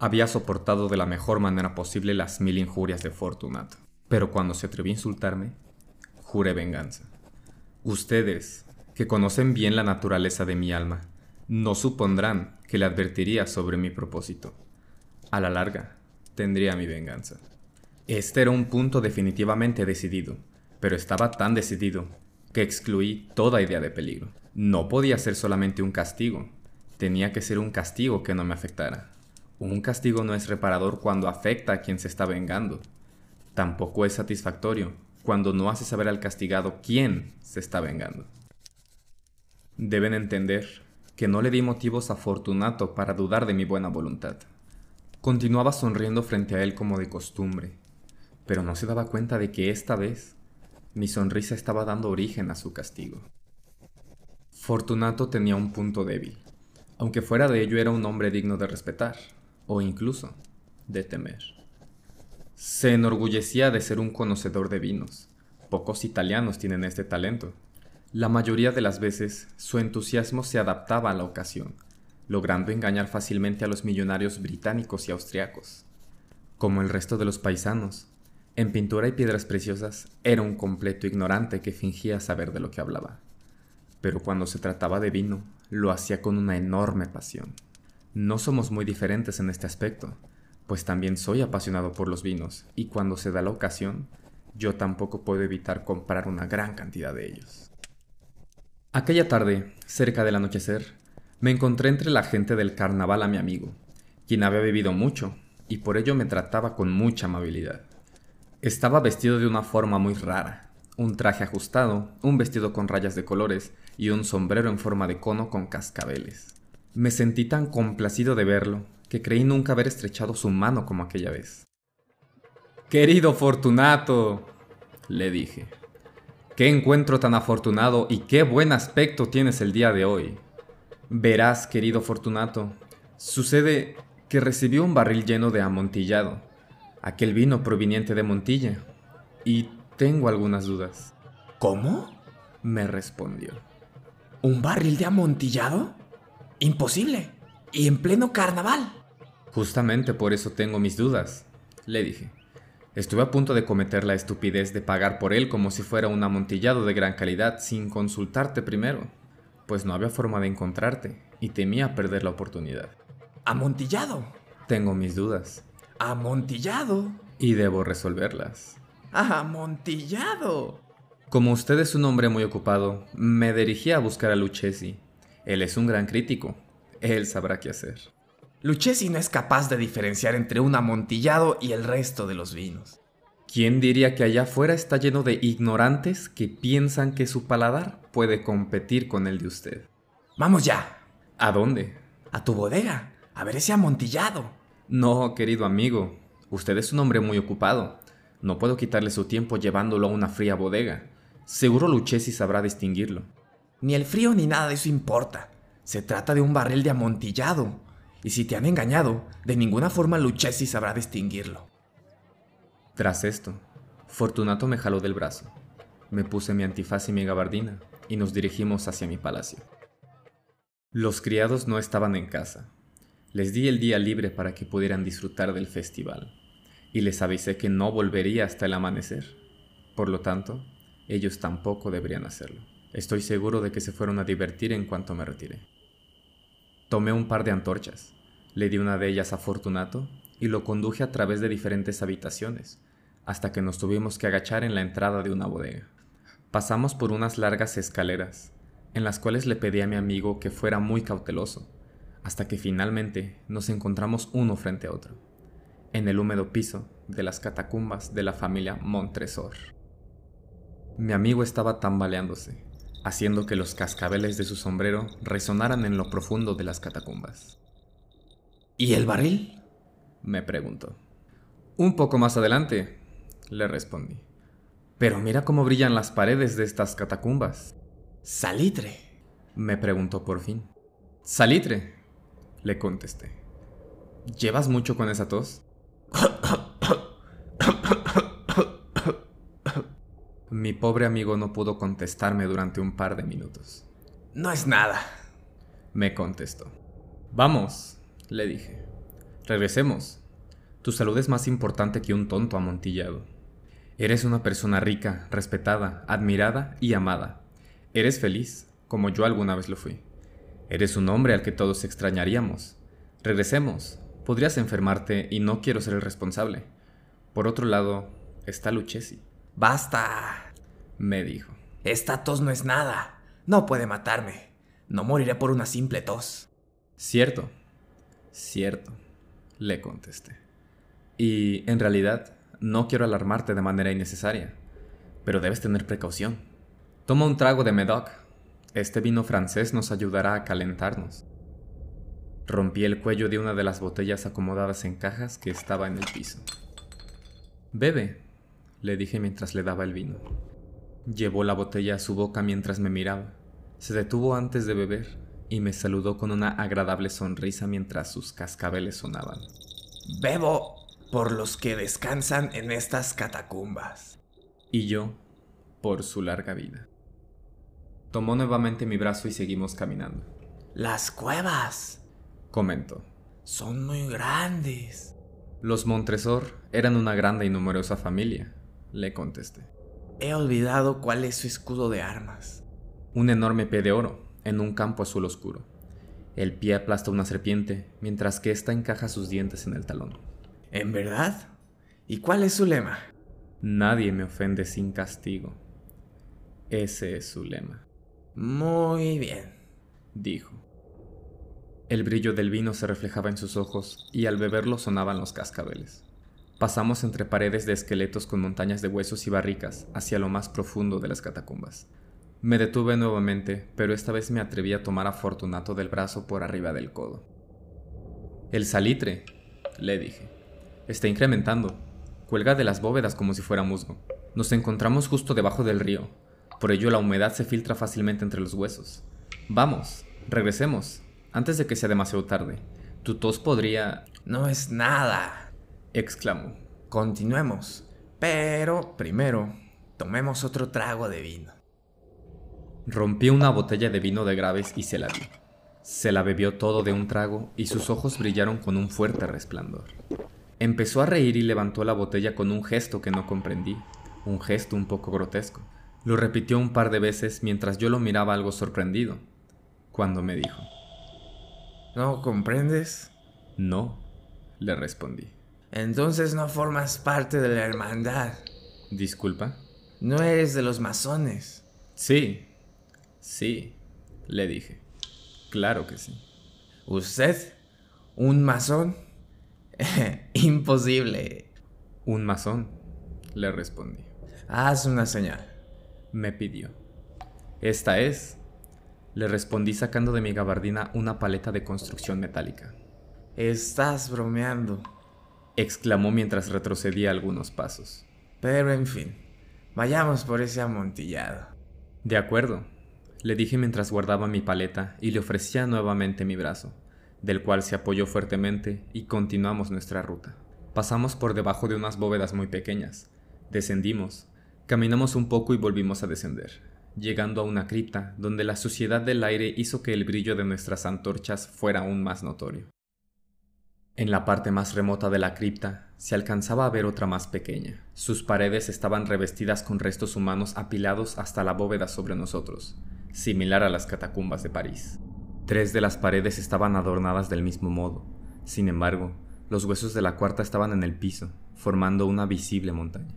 Había soportado de la mejor manera posible las mil injurias de Fortunato, pero cuando se atrevió a insultarme, juré venganza. Ustedes, que conocen bien la naturaleza de mi alma, no supondrán que le advertiría sobre mi propósito. A la larga, tendría mi venganza. Este era un punto definitivamente decidido, pero estaba tan decidido que excluí toda idea de peligro. No podía ser solamente un castigo, tenía que ser un castigo que no me afectara. Un castigo no es reparador cuando afecta a quien se está vengando. Tampoco es satisfactorio cuando no hace saber al castigado quién se está vengando. Deben entender que no le di motivos a Fortunato para dudar de mi buena voluntad. Continuaba sonriendo frente a él como de costumbre, pero no se daba cuenta de que esta vez mi sonrisa estaba dando origen a su castigo. Fortunato tenía un punto débil, aunque fuera de ello era un hombre digno de respetar, o incluso de temer. Se enorgullecía de ser un conocedor de vinos. Pocos italianos tienen este talento. La mayoría de las veces su entusiasmo se adaptaba a la ocasión, logrando engañar fácilmente a los millonarios británicos y austriacos. Como el resto de los paisanos, en pintura y piedras preciosas era un completo ignorante que fingía saber de lo que hablaba. Pero cuando se trataba de vino, lo hacía con una enorme pasión. No somos muy diferentes en este aspecto, pues también soy apasionado por los vinos y cuando se da la ocasión, yo tampoco puedo evitar comprar una gran cantidad de ellos. Aquella tarde, cerca del anochecer, me encontré entre la gente del carnaval a mi amigo, quien había bebido mucho y por ello me trataba con mucha amabilidad. Estaba vestido de una forma muy rara, un traje ajustado, un vestido con rayas de colores y un sombrero en forma de cono con cascabeles. Me sentí tan complacido de verlo que creí nunca haber estrechado su mano como aquella vez. Querido Fortunato, le dije, qué encuentro tan afortunado y qué buen aspecto tienes el día de hoy. Verás, querido Fortunato, sucede que recibió un barril lleno de amontillado aquel vino proveniente de Montilla, y tengo algunas dudas. ¿Cómo? me respondió. ¿Un barril de amontillado? Imposible. Y en pleno carnaval. Justamente por eso tengo mis dudas, le dije. Estuve a punto de cometer la estupidez de pagar por él como si fuera un amontillado de gran calidad sin consultarte primero, pues no había forma de encontrarte y temía perder la oportunidad. ¿Amontillado? Tengo mis dudas. Amontillado. Y debo resolverlas. Amontillado. Como usted es un hombre muy ocupado, me dirigí a buscar a Lucchesi. Él es un gran crítico. Él sabrá qué hacer. Lucchesi no es capaz de diferenciar entre un amontillado y el resto de los vinos. ¿Quién diría que allá afuera está lleno de ignorantes que piensan que su paladar puede competir con el de usted? Vamos ya. ¿A dónde? A tu bodega, a ver ese amontillado. No, querido amigo, usted es un hombre muy ocupado. No puedo quitarle su tiempo llevándolo a una fría bodega. Seguro Lucchesi sabrá distinguirlo. Ni el frío ni nada de eso importa. Se trata de un barril de amontillado. Y si te han engañado, de ninguna forma Lucchesi sabrá distinguirlo. Tras esto, Fortunato me jaló del brazo. Me puse mi antifaz y mi gabardina y nos dirigimos hacia mi palacio. Los criados no estaban en casa, les di el día libre para que pudieran disfrutar del festival, y les avisé que no volvería hasta el amanecer. Por lo tanto, ellos tampoco deberían hacerlo. Estoy seguro de que se fueron a divertir en cuanto me retiré. Tomé un par de antorchas, le di una de ellas a Fortunato y lo conduje a través de diferentes habitaciones, hasta que nos tuvimos que agachar en la entrada de una bodega. Pasamos por unas largas escaleras, en las cuales le pedí a mi amigo que fuera muy cauteloso, hasta que finalmente nos encontramos uno frente a otro, en el húmedo piso de las catacumbas de la familia Montresor. Mi amigo estaba tambaleándose, haciendo que los cascabeles de su sombrero resonaran en lo profundo de las catacumbas. ¿Y el barril? me preguntó. Un poco más adelante, le respondí. Pero mira cómo brillan las paredes de estas catacumbas. Salitre, me preguntó por fin. Salitre, le contesté. ¿Llevas mucho con esa tos? Mi pobre amigo no pudo contestarme durante un par de minutos. No es nada, me contestó. Vamos, le dije. Regresemos. Tu salud es más importante que un tonto amontillado. Eres una persona rica, respetada, admirada y amada. Eres feliz, como yo alguna vez lo fui. Eres un hombre al que todos extrañaríamos. Regresemos. Podrías enfermarte y no quiero ser el responsable. Por otro lado, está Lucchesi. Basta, me dijo. Esta tos no es nada. No puede matarme. No moriré por una simple tos. Cierto, cierto, le contesté. Y en realidad, no quiero alarmarte de manera innecesaria, pero debes tener precaución. Toma un trago de Medoc. Este vino francés nos ayudará a calentarnos. Rompí el cuello de una de las botellas acomodadas en cajas que estaba en el piso. Bebe, le dije mientras le daba el vino. Llevó la botella a su boca mientras me miraba. Se detuvo antes de beber y me saludó con una agradable sonrisa mientras sus cascabeles sonaban. Bebo por los que descansan en estas catacumbas. Y yo por su larga vida. Tomó nuevamente mi brazo y seguimos caminando. Las cuevas, comentó. Son muy grandes. Los Montresor eran una grande y numerosa familia, le contesté. He olvidado cuál es su escudo de armas. Un enorme pie de oro, en un campo azul oscuro. El pie aplasta una serpiente, mientras que ésta encaja sus dientes en el talón. ¿En verdad? ¿Y cuál es su lema? Nadie me ofende sin castigo. Ese es su lema. Muy bien, dijo. El brillo del vino se reflejaba en sus ojos y al beberlo sonaban los cascabeles. Pasamos entre paredes de esqueletos con montañas de huesos y barricas hacia lo más profundo de las catacumbas. Me detuve nuevamente, pero esta vez me atreví a tomar a Fortunato del brazo por arriba del codo. El salitre, le dije. Está incrementando. Cuelga de las bóvedas como si fuera musgo. Nos encontramos justo debajo del río. Por ello la humedad se filtra fácilmente entre los huesos. Vamos, regresemos, antes de que sea demasiado tarde. Tu tos podría... No es nada, exclamó. Continuemos. Pero, primero, tomemos otro trago de vino. Rompí una botella de vino de graves y se la di. Se la bebió todo de un trago y sus ojos brillaron con un fuerte resplandor. Empezó a reír y levantó la botella con un gesto que no comprendí, un gesto un poco grotesco. Lo repitió un par de veces mientras yo lo miraba algo sorprendido, cuando me dijo, ¿No comprendes? No, le respondí. Entonces no formas parte de la hermandad. Disculpa. No eres de los masones. Sí, sí, le dije. Claro que sí. ¿Usted? ¿Un masón? Imposible. Un masón, le respondí. Haz una señal. Me pidió. Esta es. Le respondí sacando de mi gabardina una paleta de construcción metálica. Estás bromeando, exclamó mientras retrocedía algunos pasos. Pero en fin, vayamos por ese amontillado. De acuerdo, le dije mientras guardaba mi paleta y le ofrecía nuevamente mi brazo del cual se apoyó fuertemente y continuamos nuestra ruta. Pasamos por debajo de unas bóvedas muy pequeñas, descendimos, caminamos un poco y volvimos a descender, llegando a una cripta donde la suciedad del aire hizo que el brillo de nuestras antorchas fuera aún más notorio. En la parte más remota de la cripta se alcanzaba a ver otra más pequeña. Sus paredes estaban revestidas con restos humanos apilados hasta la bóveda sobre nosotros, similar a las catacumbas de París. Tres de las paredes estaban adornadas del mismo modo. Sin embargo, los huesos de la cuarta estaban en el piso, formando una visible montaña.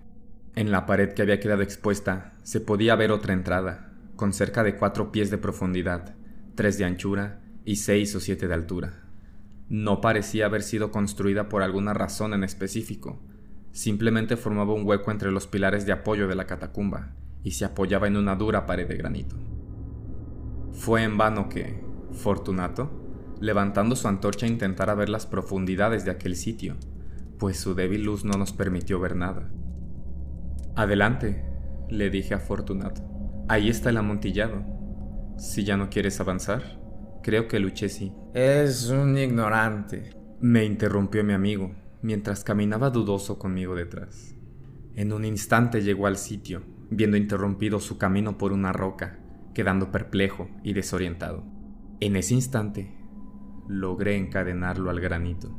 En la pared que había quedado expuesta se podía ver otra entrada, con cerca de cuatro pies de profundidad, tres de anchura y seis o siete de altura. No parecía haber sido construida por alguna razón en específico, simplemente formaba un hueco entre los pilares de apoyo de la catacumba y se apoyaba en una dura pared de granito. Fue en vano que, Fortunato, levantando su antorcha, intentara ver las profundidades de aquel sitio, pues su débil luz no nos permitió ver nada. Adelante, le dije a Fortunato. Ahí está el amontillado. Si ya no quieres avanzar, creo que Lucchesi. Es un ignorante. Me interrumpió mi amigo, mientras caminaba dudoso conmigo detrás. En un instante llegó al sitio, viendo interrumpido su camino por una roca, quedando perplejo y desorientado. En ese instante, logré encadenarlo al granito.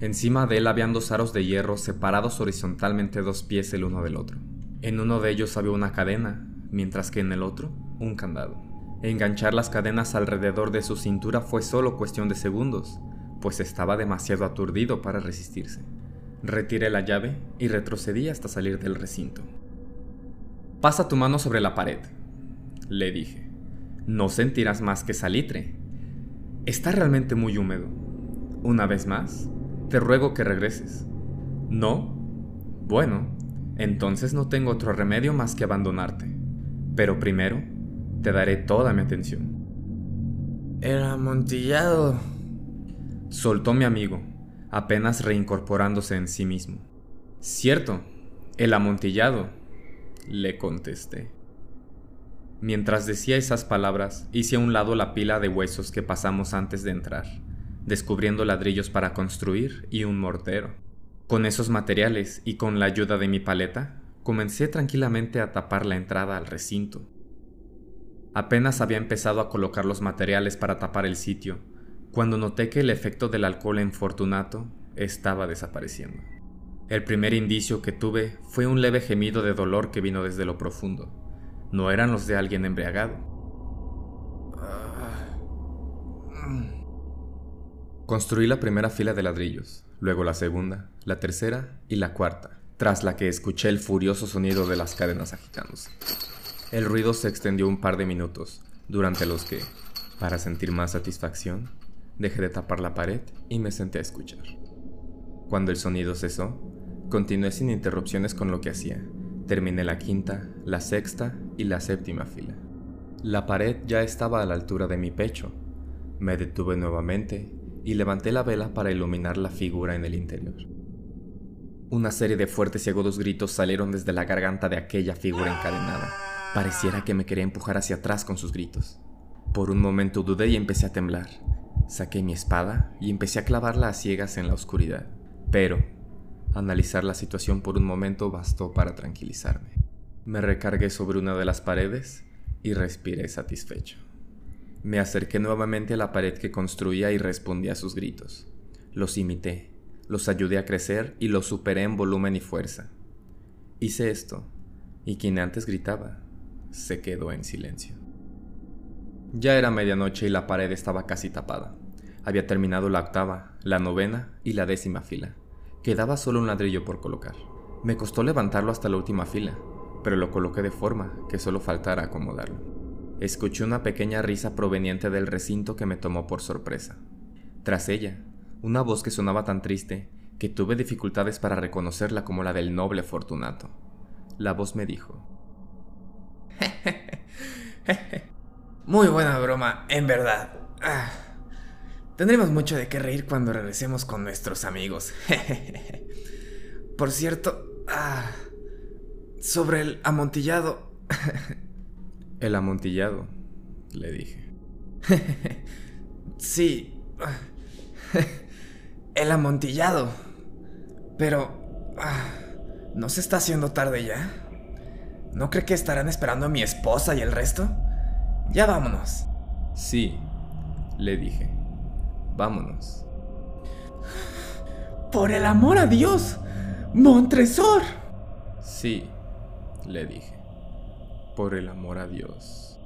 Encima de él habían dos aros de hierro separados horizontalmente dos pies el uno del otro. En uno de ellos había una cadena, mientras que en el otro un candado. Enganchar las cadenas alrededor de su cintura fue solo cuestión de segundos, pues estaba demasiado aturdido para resistirse. Retiré la llave y retrocedí hasta salir del recinto. Pasa tu mano sobre la pared, le dije. No sentirás más que salitre. Está realmente muy húmedo. Una vez más, te ruego que regreses. ¿No? Bueno, entonces no tengo otro remedio más que abandonarte. Pero primero, te daré toda mi atención. El amontillado. Soltó mi amigo, apenas reincorporándose en sí mismo. Cierto, el amontillado, le contesté. Mientras decía esas palabras, hice a un lado la pila de huesos que pasamos antes de entrar, descubriendo ladrillos para construir y un mortero. Con esos materiales y con la ayuda de mi paleta, comencé tranquilamente a tapar la entrada al recinto. Apenas había empezado a colocar los materiales para tapar el sitio, cuando noté que el efecto del alcohol en Fortunato estaba desapareciendo. El primer indicio que tuve fue un leve gemido de dolor que vino desde lo profundo. No eran los de alguien embriagado. Construí la primera fila de ladrillos, luego la segunda, la tercera y la cuarta, tras la que escuché el furioso sonido de las cadenas agitándose. El ruido se extendió un par de minutos, durante los que, para sentir más satisfacción, dejé de tapar la pared y me senté a escuchar. Cuando el sonido cesó, continué sin interrupciones con lo que hacía. Terminé la quinta, la sexta y la séptima fila. La pared ya estaba a la altura de mi pecho. Me detuve nuevamente y levanté la vela para iluminar la figura en el interior. Una serie de fuertes y agudos gritos salieron desde la garganta de aquella figura encadenada. Pareciera que me quería empujar hacia atrás con sus gritos. Por un momento dudé y empecé a temblar. Saqué mi espada y empecé a clavarla a ciegas en la oscuridad. Pero, analizar la situación por un momento bastó para tranquilizarme. Me recargué sobre una de las paredes y respiré satisfecho. Me acerqué nuevamente a la pared que construía y respondí a sus gritos. Los imité, los ayudé a crecer y los superé en volumen y fuerza. Hice esto, y quien antes gritaba, se quedó en silencio. Ya era medianoche y la pared estaba casi tapada. Había terminado la octava, la novena y la décima fila. Quedaba solo un ladrillo por colocar. Me costó levantarlo hasta la última fila, pero lo coloqué de forma que solo faltara acomodarlo. Escuché una pequeña risa proveniente del recinto que me tomó por sorpresa. Tras ella, una voz que sonaba tan triste que tuve dificultades para reconocerla como la del noble Fortunato. La voz me dijo, Muy buena broma, en verdad. Ah, tendremos mucho de qué reír cuando regresemos con nuestros amigos. Por cierto, ah, sobre el amontillado. el amontillado, le dije. sí. el amontillado. Pero... Ah, ¿No se está haciendo tarde ya? ¿No cree que estarán esperando a mi esposa y el resto? Ya vámonos. Sí, le dije. Vámonos. Por el amor a Dios, Montresor. Sí, le dije. Por el amor a Dios.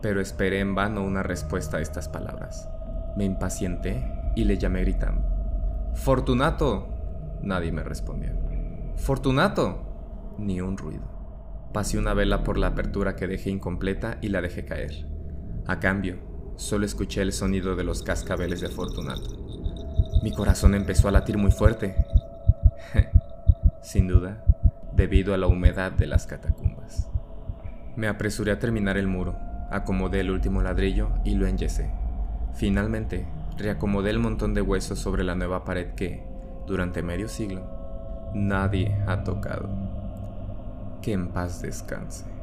Pero esperé en vano una respuesta a estas palabras. Me impacienté y le llamé gritando. Fortunato. Nadie me respondió. Fortunato. Ni un ruido. Pasé una vela por la apertura que dejé incompleta y la dejé caer. A cambio, solo escuché el sonido de los cascabeles de Fortunato. Mi corazón empezó a latir muy fuerte. Sin duda, debido a la humedad de las catacumbas. Me apresuré a terminar el muro, acomodé el último ladrillo y lo enyesé. Finalmente, reacomodé el montón de huesos sobre la nueva pared que, durante medio siglo, nadie ha tocado que en paz descanse.